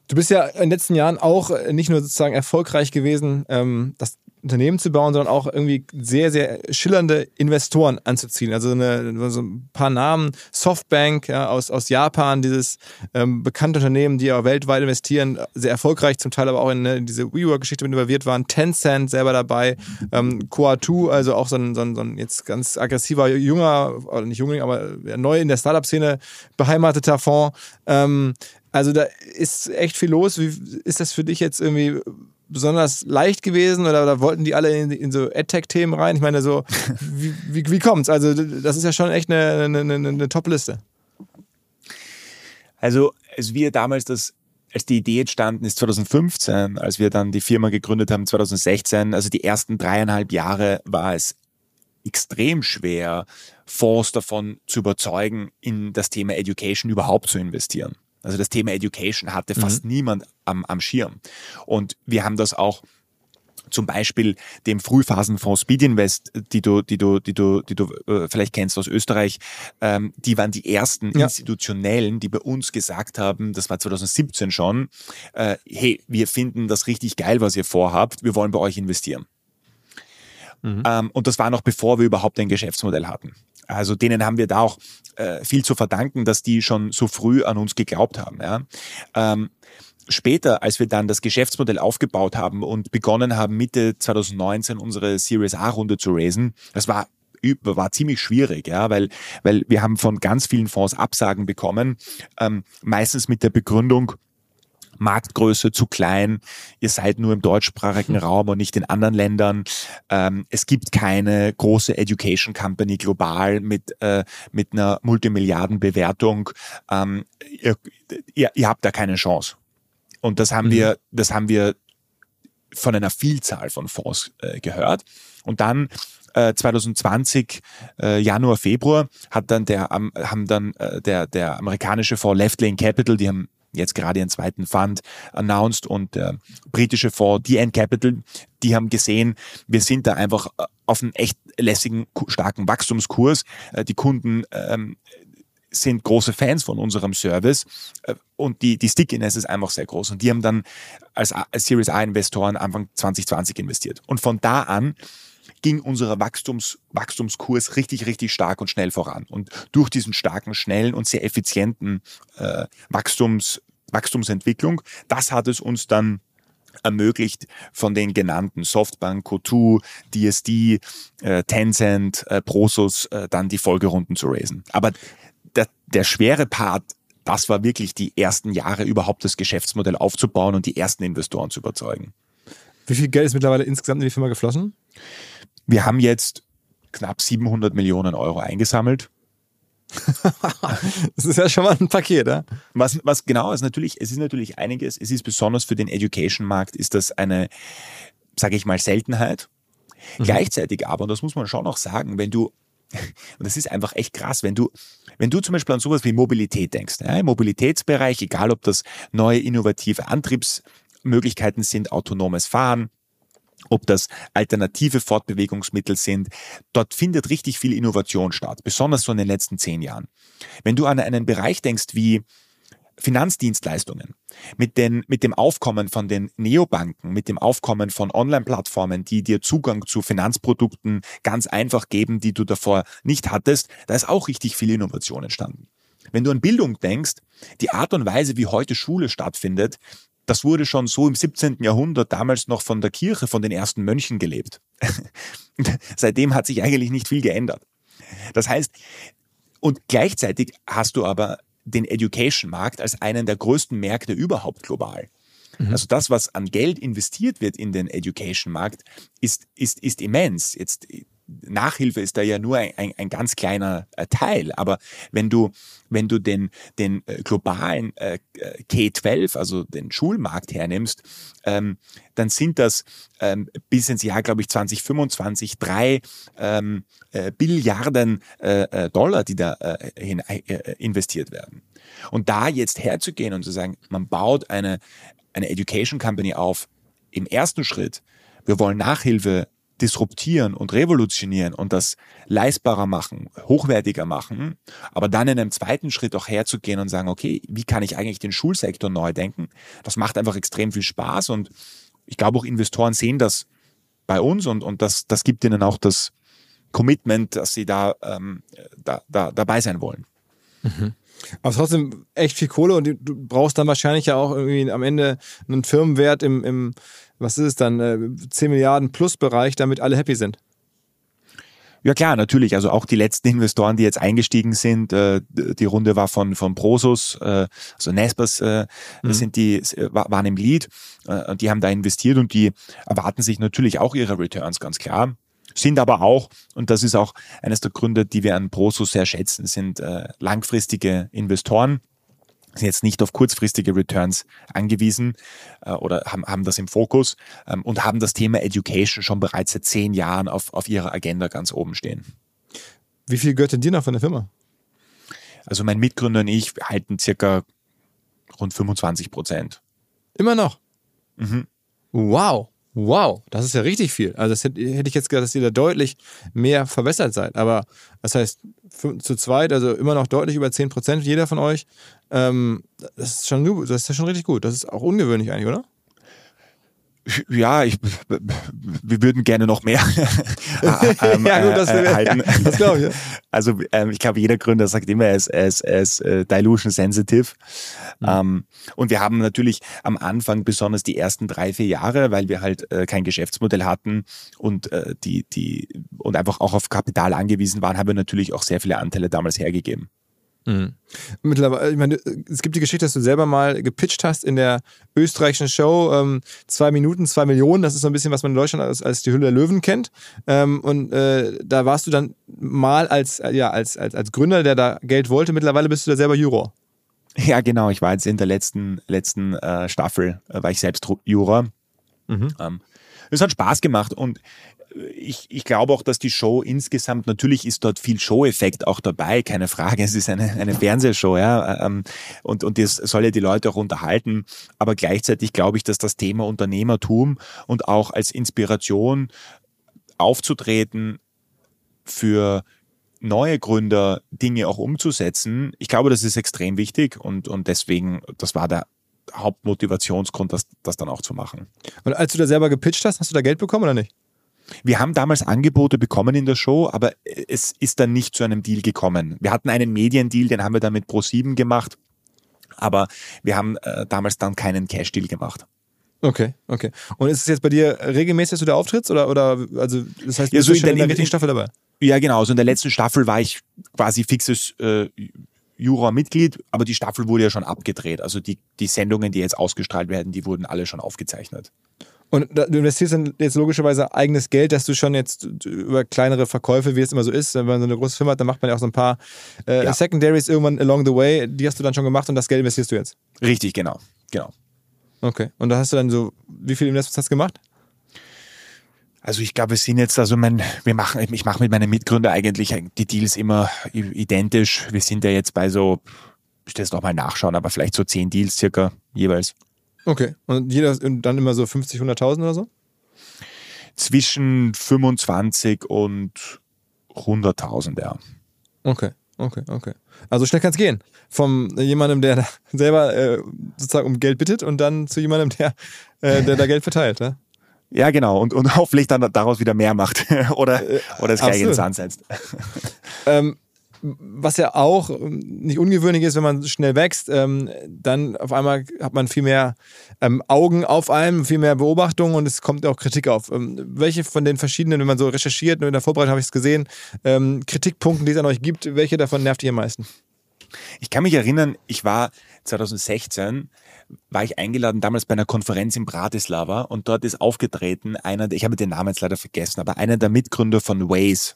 Du bist ja in den letzten Jahren auch nicht nur sozusagen erfolgreich gewesen, ähm, das Unternehmen zu bauen, sondern auch irgendwie sehr, sehr schillernde Investoren anzuziehen. Also eine, so ein paar Namen, Softbank ja, aus, aus Japan, dieses ähm, bekannte Unternehmen, die auch weltweit investieren, sehr erfolgreich, zum Teil aber auch in, ne, diese WeWork-Geschichte involviert waren. Tencent selber dabei, ähm, Coa2, also auch so ein, so, ein, so ein jetzt ganz aggressiver, junger, oder nicht Jüngling, aber neu in der Startup-Szene beheimateter Fonds. Ähm, also da ist echt viel los. Wie ist das für dich jetzt irgendwie besonders leicht gewesen oder, oder wollten die alle in, in so AdTech-Themen rein? Ich meine, so, <laughs> wie, wie, wie kommt's? Also, das ist ja schon echt eine, eine, eine, eine Top-Liste. Also, als wir damals das als die Idee entstanden ist 2015, als wir dann die Firma gegründet haben 2016, also die ersten dreieinhalb Jahre war es extrem schwer, Fonds davon zu überzeugen, in das Thema Education überhaupt zu investieren. Also das Thema Education hatte fast mhm. niemand am, am Schirm. Und wir haben das auch zum Beispiel dem Frühphasenfonds Speedinvest, die du, die du, die du, die du äh, vielleicht kennst aus Österreich, ähm, die waren die ersten ja. institutionellen, die bei uns gesagt haben, das war 2017 schon, äh, hey, wir finden das richtig geil, was ihr vorhabt, wir wollen bei euch investieren. Mhm. Ähm, und das war noch bevor wir überhaupt ein Geschäftsmodell hatten. Also denen haben wir da auch äh, viel zu verdanken, dass die schon so früh an uns geglaubt haben. Ja. Ähm, später, als wir dann das Geschäftsmodell aufgebaut haben und begonnen haben, Mitte 2019 unsere Series A-Runde zu raisen, das war war ziemlich schwierig, ja, weil, weil wir haben von ganz vielen Fonds Absagen bekommen, ähm, meistens mit der Begründung, Marktgröße zu klein, ihr seid nur im deutschsprachigen <laughs> Raum und nicht in anderen Ländern. Ähm, es gibt keine große Education Company global mit, äh, mit einer Multimilliardenbewertung. Ähm, ihr, ihr, ihr habt da keine Chance. Und das haben mhm. wir, das haben wir von einer Vielzahl von Fonds äh, gehört. Und dann 2020 äh, Januar Februar hat dann der haben dann äh, der der amerikanische Fonds Left Lane Capital die haben jetzt gerade ihren zweiten Fund announced und der britische Fonds DN Capital, die haben gesehen, wir sind da einfach äh, auf einem echt lässigen, starken Wachstumskurs. Äh, die Kunden ähm, sind große Fans von unserem Service äh, und die, die Stickiness ist einfach sehr groß. Und die haben dann als, als Series A-Investoren Anfang 2020 investiert. Und von da an ging unser Wachstums, Wachstumskurs richtig, richtig stark und schnell voran. Und durch diesen starken, schnellen und sehr effizienten äh, Wachstums, Wachstumsentwicklung, das hat es uns dann ermöglicht, von den genannten Softbank, Co2, DSD, äh, Tencent, äh, Prosus äh, dann die Folgerunden zu raisen. Aber der, der schwere Part, das war wirklich die ersten Jahre überhaupt das Geschäftsmodell aufzubauen und die ersten Investoren zu überzeugen. Wie viel Geld ist mittlerweile insgesamt in die Firma geflossen? Wir haben jetzt knapp 700 Millionen Euro eingesammelt. <laughs> das ist ja schon mal ein Paket, ja? Was, was genau ist natürlich, es ist natürlich einiges, es ist besonders für den Education-Markt, ist das eine, sage ich mal, Seltenheit. Mhm. Gleichzeitig aber, und das muss man schon auch sagen, wenn du, <laughs> und das ist einfach echt krass, wenn du, wenn du zum Beispiel an sowas wie Mobilität denkst, ja, im Mobilitätsbereich, egal ob das neue innovative Antriebsmöglichkeiten sind, autonomes Fahren, ob das alternative Fortbewegungsmittel sind. Dort findet richtig viel Innovation statt, besonders so in den letzten zehn Jahren. Wenn du an einen Bereich denkst wie Finanzdienstleistungen, mit, den, mit dem Aufkommen von den Neobanken, mit dem Aufkommen von Online-Plattformen, die dir Zugang zu Finanzprodukten ganz einfach geben, die du davor nicht hattest, da ist auch richtig viel Innovation entstanden. Wenn du an Bildung denkst, die Art und Weise, wie heute Schule stattfindet, das wurde schon so im 17. Jahrhundert damals noch von der Kirche, von den ersten Mönchen gelebt. <laughs> Seitdem hat sich eigentlich nicht viel geändert. Das heißt, und gleichzeitig hast du aber den Education-Markt als einen der größten Märkte überhaupt global. Mhm. Also das, was an Geld investiert wird in den Education-Markt, ist, ist, ist immens. Jetzt Nachhilfe ist da ja nur ein, ein, ein ganz kleiner äh, Teil. Aber wenn du, wenn du den, den äh, globalen äh, K12, also den Schulmarkt hernimmst, ähm, dann sind das ähm, bis ins Jahr, glaube ich, 2025 drei ähm, äh, Billiarden äh, Dollar, die da hin, investiert werden. Und da jetzt herzugehen und zu sagen, man baut eine, eine Education Company auf, im ersten Schritt, wir wollen Nachhilfe disruptieren und revolutionieren und das leistbarer machen, hochwertiger machen, aber dann in einem zweiten Schritt auch herzugehen und sagen, okay, wie kann ich eigentlich den Schulsektor neu denken? Das macht einfach extrem viel Spaß und ich glaube auch Investoren sehen das bei uns und, und das, das gibt ihnen auch das Commitment, dass sie da, ähm, da, da dabei sein wollen. Mhm. Aber trotzdem echt viel Kohle und du brauchst dann wahrscheinlich ja auch irgendwie am Ende einen Firmenwert im, im was ist es dann, äh, 10 Milliarden plus Bereich, damit alle happy sind. Ja klar, natürlich. Also auch die letzten Investoren, die jetzt eingestiegen sind, äh, die Runde war von von Prosus, äh, also Nespers äh, mhm. sind die waren im Lead, äh, die haben da investiert und die erwarten sich natürlich auch ihre Returns ganz klar. Sind aber auch, und das ist auch eines der Gründe, die wir an Prosus sehr schätzen, sind äh, langfristige Investoren sind jetzt nicht auf kurzfristige Returns angewiesen äh, oder haben, haben das im Fokus ähm, und haben das Thema Education schon bereits seit zehn Jahren auf, auf ihrer Agenda ganz oben stehen. Wie viel gehört denn dir noch von der Firma? Also mein Mitgründer und ich halten circa rund 25 Prozent. Immer noch? Mhm. Wow. Wow, das ist ja richtig viel. Also das hätte, hätte ich jetzt gedacht, dass ihr da deutlich mehr verbessert seid. Aber das heißt, zu zweit, also immer noch deutlich über 10 Prozent, jeder von euch. Ähm, das ist schon das ist ja schon richtig gut. Das ist auch ungewöhnlich eigentlich, oder? Ja, ich, wir würden gerne noch mehr <laughs> ähm, ja, gut, das, äh, halten. Ja, <laughs> das glaube ich. Ja. Also ähm, ich glaube, jeder Gründer sagt immer, er ist, er ist, er ist äh, dilution sensitive. Mhm. Ähm, und wir haben natürlich am Anfang besonders die ersten drei, vier Jahre, weil wir halt äh, kein Geschäftsmodell hatten und äh, die, die und einfach auch auf Kapital angewiesen waren, haben wir natürlich auch sehr viele Anteile damals hergegeben. Mhm. Mittlerweile, ich meine, es gibt die Geschichte, dass du selber mal gepitcht hast in der österreichischen Show, ähm, zwei Minuten, zwei Millionen, das ist so ein bisschen, was man in Deutschland als, als die Hülle der Löwen kennt. Ähm, und äh, da warst du dann mal als, ja, als, als, als Gründer, der da Geld wollte, mittlerweile bist du da selber Juror. Ja, genau, ich war jetzt in der letzten, letzten äh, Staffel, äh, war ich selbst Juror. Mhm. Ähm, es hat Spaß gemacht und ich, ich glaube auch, dass die Show insgesamt, natürlich ist dort viel Show-Effekt auch dabei, keine Frage. Es ist eine, eine Fernsehshow, ja. Ähm, und, und das soll ja die Leute auch unterhalten. Aber gleichzeitig glaube ich, dass das Thema Unternehmertum und auch als Inspiration aufzutreten für neue Gründer Dinge auch umzusetzen, ich glaube, das ist extrem wichtig und, und deswegen, das war der Hauptmotivationsgrund, das, das dann auch zu machen. Und als du da selber gepitcht hast, hast du da Geld bekommen oder nicht? Wir haben damals Angebote bekommen in der Show, aber es ist dann nicht zu einem Deal gekommen. Wir hatten einen Mediendeal, den haben wir dann mit Pro7 gemacht, aber wir haben äh, damals dann keinen Cash-Deal gemacht. Okay, okay. Und ist es jetzt bei dir regelmäßig, dass du da auftrittst? Oder, oder also das heißt, ja, so bist du in der, richtigen Staffel dabei? Ja, genau. Also in der letzten Staffel war ich quasi fixes äh, Jura-Mitglied, aber die Staffel wurde ja schon abgedreht. Also die, die Sendungen, die jetzt ausgestrahlt werden, die wurden alle schon aufgezeichnet. Und du investierst dann jetzt logischerweise eigenes Geld, dass du schon jetzt über kleinere Verkäufe, wie es immer so ist, wenn man so eine große Firma hat, dann macht man ja auch so ein paar äh, ja. Secondaries irgendwann along the way. Die hast du dann schon gemacht und das Geld investierst du jetzt. Richtig, genau. genau. Okay. Und da hast du dann so, wie viele Investments hast du gemacht? Also ich glaube, wir sind jetzt, also mein, wir machen, ich mache mit meinen Mitgründern eigentlich die Deals immer identisch. Wir sind ja jetzt bei so, ich das nochmal nachschauen, aber vielleicht so zehn Deals circa jeweils. Okay. Und jeder dann immer so 50, 100.000 oder so? Zwischen 25 und 100.000, ja. Okay, okay, okay. Also schnell kann es gehen. Vom jemandem, der <laughs> selber äh, sozusagen um Geld bittet und dann zu jemandem, der, äh, der da Geld verteilt. Ne? <laughs> Ja, genau. Und, und <laughs> hoffentlich dann daraus wieder mehr macht oder, äh, oder das gleiche ins Sand setzt. Ähm, was ja auch ähm, nicht ungewöhnlich ist, wenn man schnell wächst, ähm, dann auf einmal hat man viel mehr ähm, Augen auf einem, viel mehr Beobachtungen und es kommt auch Kritik auf. Ähm, welche von den verschiedenen, wenn man so recherchiert, und in der Vorbereitung habe ich es gesehen, ähm, Kritikpunkten, die es an euch gibt, welche davon nervt ihr am meisten? Ich kann mich erinnern, ich war 2016 war ich eingeladen damals bei einer Konferenz in Bratislava und dort ist aufgetreten einer, ich habe den Namen jetzt leider vergessen, aber einer der Mitgründer von Waze.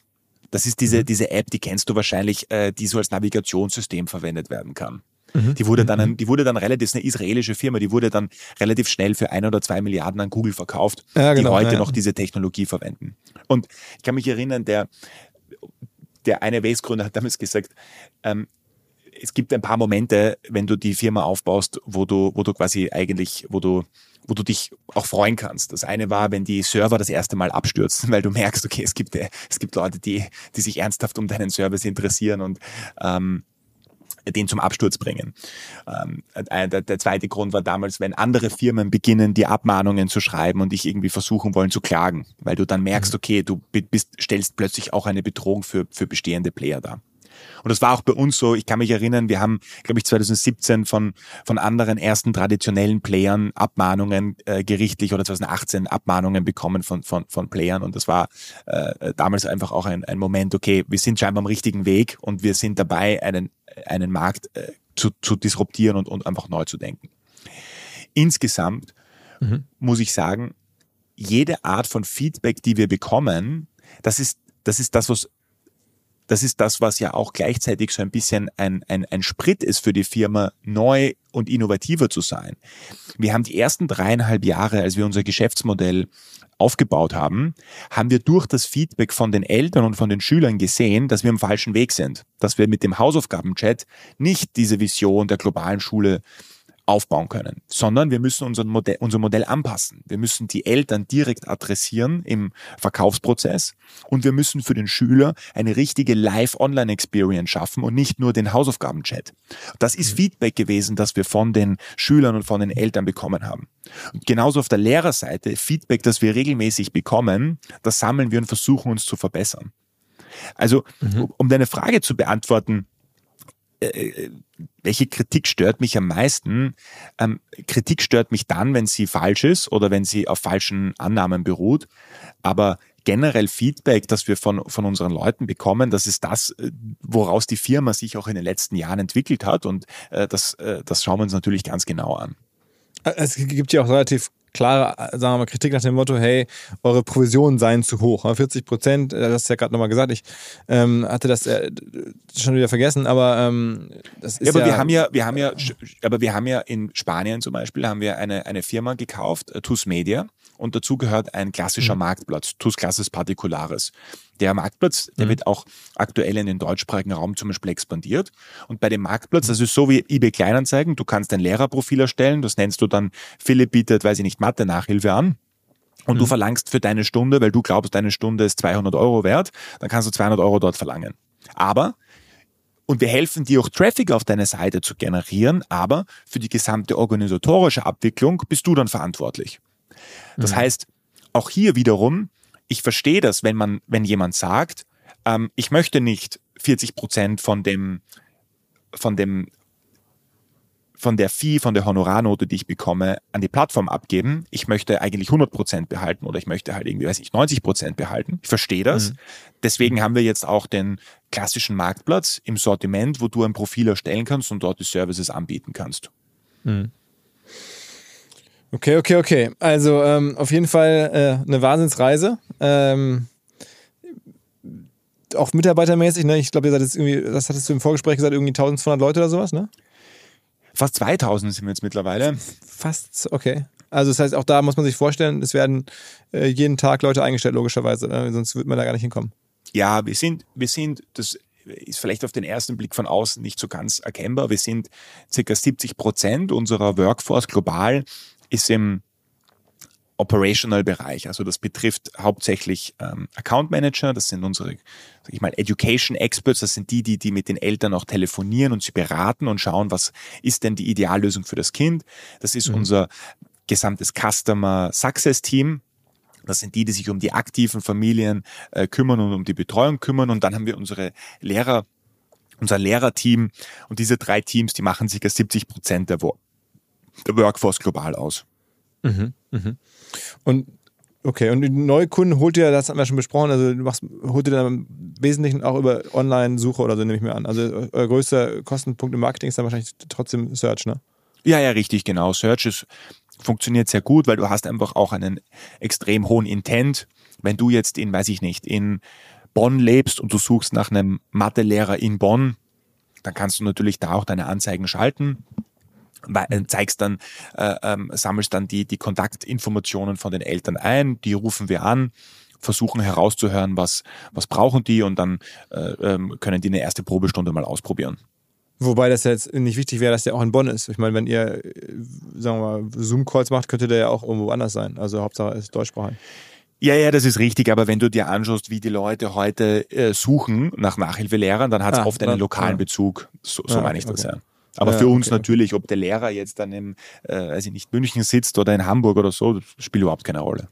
Das ist diese, mhm. diese App, die kennst du wahrscheinlich, äh, die so als Navigationssystem verwendet werden kann. Mhm. Die wurde dann, mhm. die wurde dann relativ, ist eine israelische Firma, die wurde dann relativ schnell für ein oder zwei Milliarden an Google verkauft, ja, genau, die heute ja. noch diese Technologie verwenden. Und ich kann mich erinnern, der, der eine Waze-Gründer hat damals gesagt, ähm, es gibt ein paar Momente, wenn du die Firma aufbaust, wo du, wo du quasi eigentlich, wo du wo du dich auch freuen kannst. Das eine war, wenn die Server das erste Mal abstürzen, <laughs> weil du merkst, okay, es gibt, es gibt Leute, die, die sich ernsthaft um deinen Service interessieren und ähm, den zum Absturz bringen. Ähm, der, der, zweite Grund war damals, wenn andere Firmen beginnen, die Abmahnungen zu schreiben und dich irgendwie versuchen wollen zu klagen, weil du dann merkst, mhm. okay, du bist, stellst plötzlich auch eine Bedrohung für, für bestehende Player dar. Und das war auch bei uns so. Ich kann mich erinnern, wir haben, glaube ich, 2017 von, von anderen ersten traditionellen Playern Abmahnungen äh, gerichtlich oder 2018 Abmahnungen bekommen von, von, von Playern. Und das war äh, damals einfach auch ein, ein Moment, okay, wir sind scheinbar am richtigen Weg und wir sind dabei, einen, einen Markt äh, zu, zu disruptieren und, und einfach neu zu denken. Insgesamt mhm. muss ich sagen, jede Art von Feedback, die wir bekommen, das ist, das ist das, was das ist das, was ja auch gleichzeitig so ein bisschen ein, ein, ein Sprit ist für die Firma, neu und innovativer zu sein. Wir haben die ersten dreieinhalb Jahre, als wir unser Geschäftsmodell aufgebaut haben, haben wir durch das Feedback von den Eltern und von den Schülern gesehen, dass wir am falschen Weg sind, dass wir mit dem Hausaufgabenchat nicht diese Vision der globalen Schule aufbauen können, sondern wir müssen unser Modell, unser Modell anpassen. Wir müssen die Eltern direkt adressieren im Verkaufsprozess und wir müssen für den Schüler eine richtige Live-Online-Experience schaffen und nicht nur den Hausaufgaben-Chat. Das ist mhm. Feedback gewesen, das wir von den Schülern und von den Eltern bekommen haben. Und genauso auf der Lehrerseite Feedback, das wir regelmäßig bekommen, das sammeln wir und versuchen uns zu verbessern. Also, mhm. um deine Frage zu beantworten, äh, äh, welche Kritik stört mich am meisten? Ähm, Kritik stört mich dann, wenn sie falsch ist oder wenn sie auf falschen Annahmen beruht. Aber generell Feedback, das wir von, von unseren Leuten bekommen, das ist das, äh, woraus die Firma sich auch in den letzten Jahren entwickelt hat. Und äh, das, äh, das schauen wir uns natürlich ganz genau an. Es gibt ja auch relativ klare, sagen wir mal, Kritik nach dem Motto, hey, eure Provisionen seien zu hoch. 40 Prozent, äh, das hast du ja gerade nochmal gesagt, ich ähm, hatte das äh, schon wieder vergessen, aber ähm, das ist ja. Aber ja, wir haben ja, wir haben ja, aber wir haben ja in Spanien zum Beispiel, haben wir eine, eine Firma gekauft, äh, TUS Media, und dazu gehört ein klassischer mhm. Marktplatz, TUS Classes Particulares. Der Marktplatz, der mhm. wird auch aktuell in den deutschsprachigen Raum zum Beispiel expandiert. Und bei dem Marktplatz, das ist so wie eBay Kleinanzeigen, du kannst ein Lehrerprofil erstellen, das nennst du dann, Philipp bietet, weiß ich nicht, Mathe-Nachhilfe an. Und mhm. du verlangst für deine Stunde, weil du glaubst, deine Stunde ist 200 Euro wert, dann kannst du 200 Euro dort verlangen. Aber und wir helfen dir auch Traffic auf deine Seite zu generieren, aber für die gesamte organisatorische Abwicklung bist du dann verantwortlich. Das mhm. heißt, auch hier wiederum, ich verstehe das, wenn man, wenn jemand sagt, ähm, ich möchte nicht 40 Prozent von dem, von dem, von der Fee, von der Honorarnote, die ich bekomme, an die Plattform abgeben. Ich möchte eigentlich 100 Prozent behalten oder ich möchte halt irgendwie, weiß ich, 90 Prozent behalten. Ich verstehe das. Mhm. Deswegen haben wir jetzt auch den klassischen Marktplatz im Sortiment, wo du ein Profil erstellen kannst und dort die Services anbieten kannst. Mhm. Okay, okay, okay. Also ähm, auf jeden Fall äh, eine Wahnsinnsreise. Ähm, auch mitarbeitermäßig, ne? Ich glaube, ihr seid jetzt irgendwie, das hattest du im Vorgespräch gesagt, irgendwie 1200 Leute oder sowas, ne? Fast 2000 sind wir jetzt mittlerweile. Fast, okay. Also das heißt, auch da muss man sich vorstellen, es werden äh, jeden Tag Leute eingestellt, logischerweise, ne? sonst wird man da gar nicht hinkommen. Ja, wir sind, wir sind, das ist vielleicht auf den ersten Blick von außen nicht so ganz erkennbar. Wir sind circa 70 Prozent unserer Workforce global ist im Operational-Bereich. Also das betrifft hauptsächlich ähm, Account Manager, das sind unsere, sag ich mal, Education Experts, das sind die, die, die mit den Eltern auch telefonieren und sie beraten und schauen, was ist denn die Ideallösung für das Kind. Das ist mhm. unser gesamtes Customer Success Team. Das sind die, die sich um die aktiven Familien äh, kümmern und um die Betreuung kümmern. Und dann haben wir unsere Lehrer, unser Lehrerteam. Und diese drei Teams, die machen circa 70 Prozent der, der Workforce global aus. Mhm, mhm. Und okay, und die neue Kunden holt ihr, das haben wir schon besprochen, also du machst, holt ihr dann im Wesentlichen auch über Online-Suche oder so, nehme ich mir an. Also euer größter Kostenpunkt im Marketing ist dann wahrscheinlich trotzdem Search, ne? Ja, ja, richtig, genau. Search ist, funktioniert sehr gut, weil du hast einfach auch einen extrem hohen Intent. Wenn du jetzt in, weiß ich nicht, in Bonn lebst und du suchst nach einem Mathelehrer in Bonn, dann kannst du natürlich da auch deine Anzeigen schalten zeigst dann, äh, ähm, sammelst dann die, die Kontaktinformationen von den Eltern ein, die rufen wir an, versuchen herauszuhören, was, was brauchen die und dann äh, ähm, können die eine erste Probestunde mal ausprobieren. Wobei das jetzt nicht wichtig wäre, dass der auch in Bonn ist. Ich meine, wenn ihr, äh, sagen wir mal, Zoom-Calls macht, könnte der ja auch irgendwo anders sein. Also Hauptsache ist deutschsprachig. Ja, ja, das ist richtig, aber wenn du dir anschaust, wie die Leute heute äh, suchen nach Nachhilfelehrern, dann hat es ah, oft einen lokalen ja. Bezug. So, so ja, meine ich das okay. ja. Aber für uns okay, natürlich, ob der Lehrer jetzt dann im, äh, weiß ich nicht, München sitzt oder in Hamburg oder so, spielt überhaupt keine Rolle.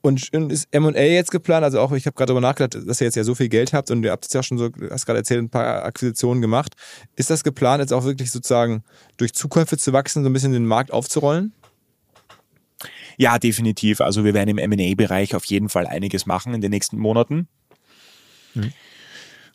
Und ist M&A jetzt geplant? Also auch, ich habe gerade darüber nachgedacht, dass ihr jetzt ja so viel Geld habt und ihr habt jetzt ja schon so, hast gerade erzählt, ein paar Akquisitionen gemacht. Ist das geplant, jetzt auch wirklich sozusagen durch Zukäufe zu wachsen, so ein bisschen den Markt aufzurollen? Ja, definitiv. Also wir werden im M&A-Bereich auf jeden Fall einiges machen in den nächsten Monaten. Mhm.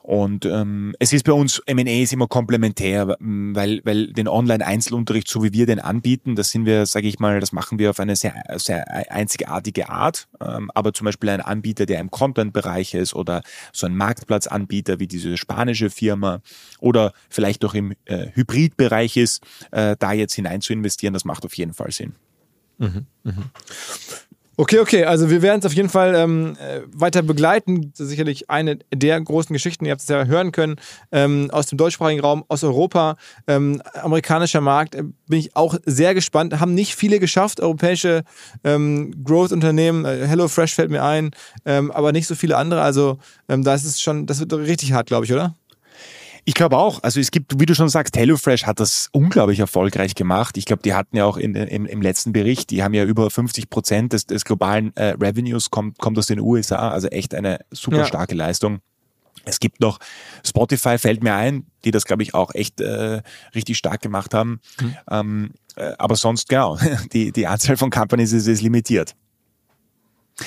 Und ähm, es ist bei uns, M&A ist immer komplementär, weil, weil den Online-Einzelunterricht, so wie wir den anbieten, das sind wir, sage ich mal, das machen wir auf eine sehr, sehr einzigartige Art. Ähm, aber zum Beispiel ein Anbieter, der im Content-Bereich ist oder so ein Marktplatzanbieter wie diese spanische Firma oder vielleicht auch im äh, Hybrid-Bereich ist, äh, da jetzt hinein zu investieren, das macht auf jeden Fall Sinn. Mhm, mhm. Okay, okay, also wir werden es auf jeden Fall ähm, äh, weiter begleiten. Sicherlich eine der großen Geschichten, ihr habt es ja hören können, ähm, aus dem deutschsprachigen Raum, aus Europa, ähm, amerikanischer Markt. Äh, bin ich auch sehr gespannt. Haben nicht viele geschafft, europäische ähm, Growth-Unternehmen. Äh, HelloFresh fällt mir ein, ähm, aber nicht so viele andere. Also ähm, da ist es schon, das wird richtig hart, glaube ich, oder? Ich glaube auch. Also es gibt, wie du schon sagst, HelloFresh hat das unglaublich erfolgreich gemacht. Ich glaube, die hatten ja auch in, im, im letzten Bericht, die haben ja über 50 Prozent des, des globalen äh, Revenues kommt, kommt aus den USA. Also echt eine super starke ja. Leistung. Es gibt noch Spotify, fällt mir ein, die das, glaube ich, auch echt äh, richtig stark gemacht haben. Mhm. Ähm, äh, aber sonst, genau, <laughs> die, die Anzahl von Companies ist, ist limitiert.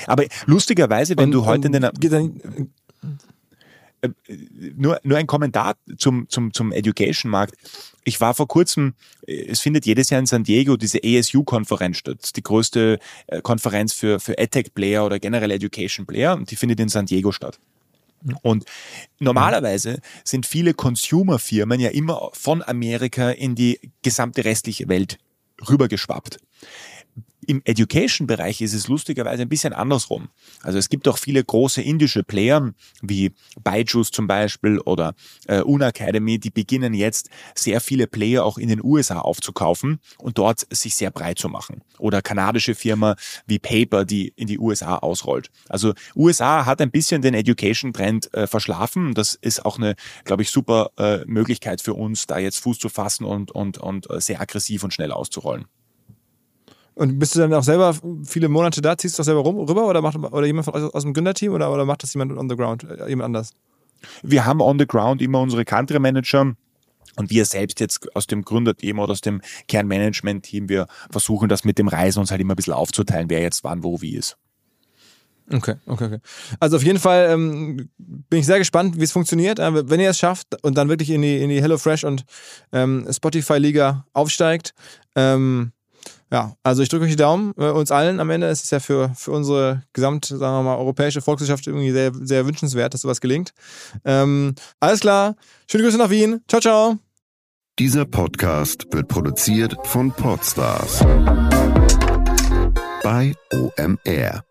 Aber lustigerweise, wenn und, du heute in den... nur, nur ein Kommentar zum, zum, zum Education-Markt. Ich war vor kurzem, äh, es findet jedes Jahr in San Diego diese ASU-Konferenz statt, die größte äh, Konferenz für, für EdTech-Player oder generell Education-Player und die findet in San Diego statt. Und normalerweise sind viele Consumer-Firmen ja immer von Amerika in die gesamte restliche Welt rübergeschwappt. Im Education-Bereich ist es lustigerweise ein bisschen andersrum. Also es gibt auch viele große indische Player, wie Byju's zum Beispiel oder äh, Unacademy, die beginnen jetzt sehr viele Player auch in den USA aufzukaufen und dort sich sehr breit zu machen. Oder kanadische Firma wie Paper, die in die USA ausrollt. Also USA hat ein bisschen den Education-Trend äh, verschlafen. Das ist auch eine, glaube ich, super äh, Möglichkeit für uns, da jetzt Fuß zu fassen und, und, und äh, sehr aggressiv und schnell auszurollen. Und bist du dann auch selber viele Monate da, ziehst du doch selber rum, rüber oder macht oder jemand von aus, aus dem Gründerteam oder, oder macht das jemand on the ground, äh, jemand anders? Wir haben on the ground immer unsere Country Manager. Und wir selbst jetzt aus dem Gründerteam oder aus dem Kernmanagement-Team, wir versuchen das mit dem Reisen uns halt immer ein bisschen aufzuteilen, wer jetzt wann, wo, wie ist. Okay, okay, okay. Also auf jeden Fall ähm, bin ich sehr gespannt, wie es funktioniert. Äh, wenn ihr es schafft und dann wirklich in die, in die HelloFresh und ähm, Spotify-Liga aufsteigt, ähm, ja, also ich drücke euch die Daumen, äh, uns allen am Ende. Es ist ja für, für unsere gesamte, sagen wir mal, europäische Volkswirtschaft irgendwie sehr, sehr wünschenswert, dass sowas gelingt. Ähm, alles klar. Schöne Grüße nach Wien. Ciao, ciao. Dieser Podcast wird produziert von Podstars bei OMR.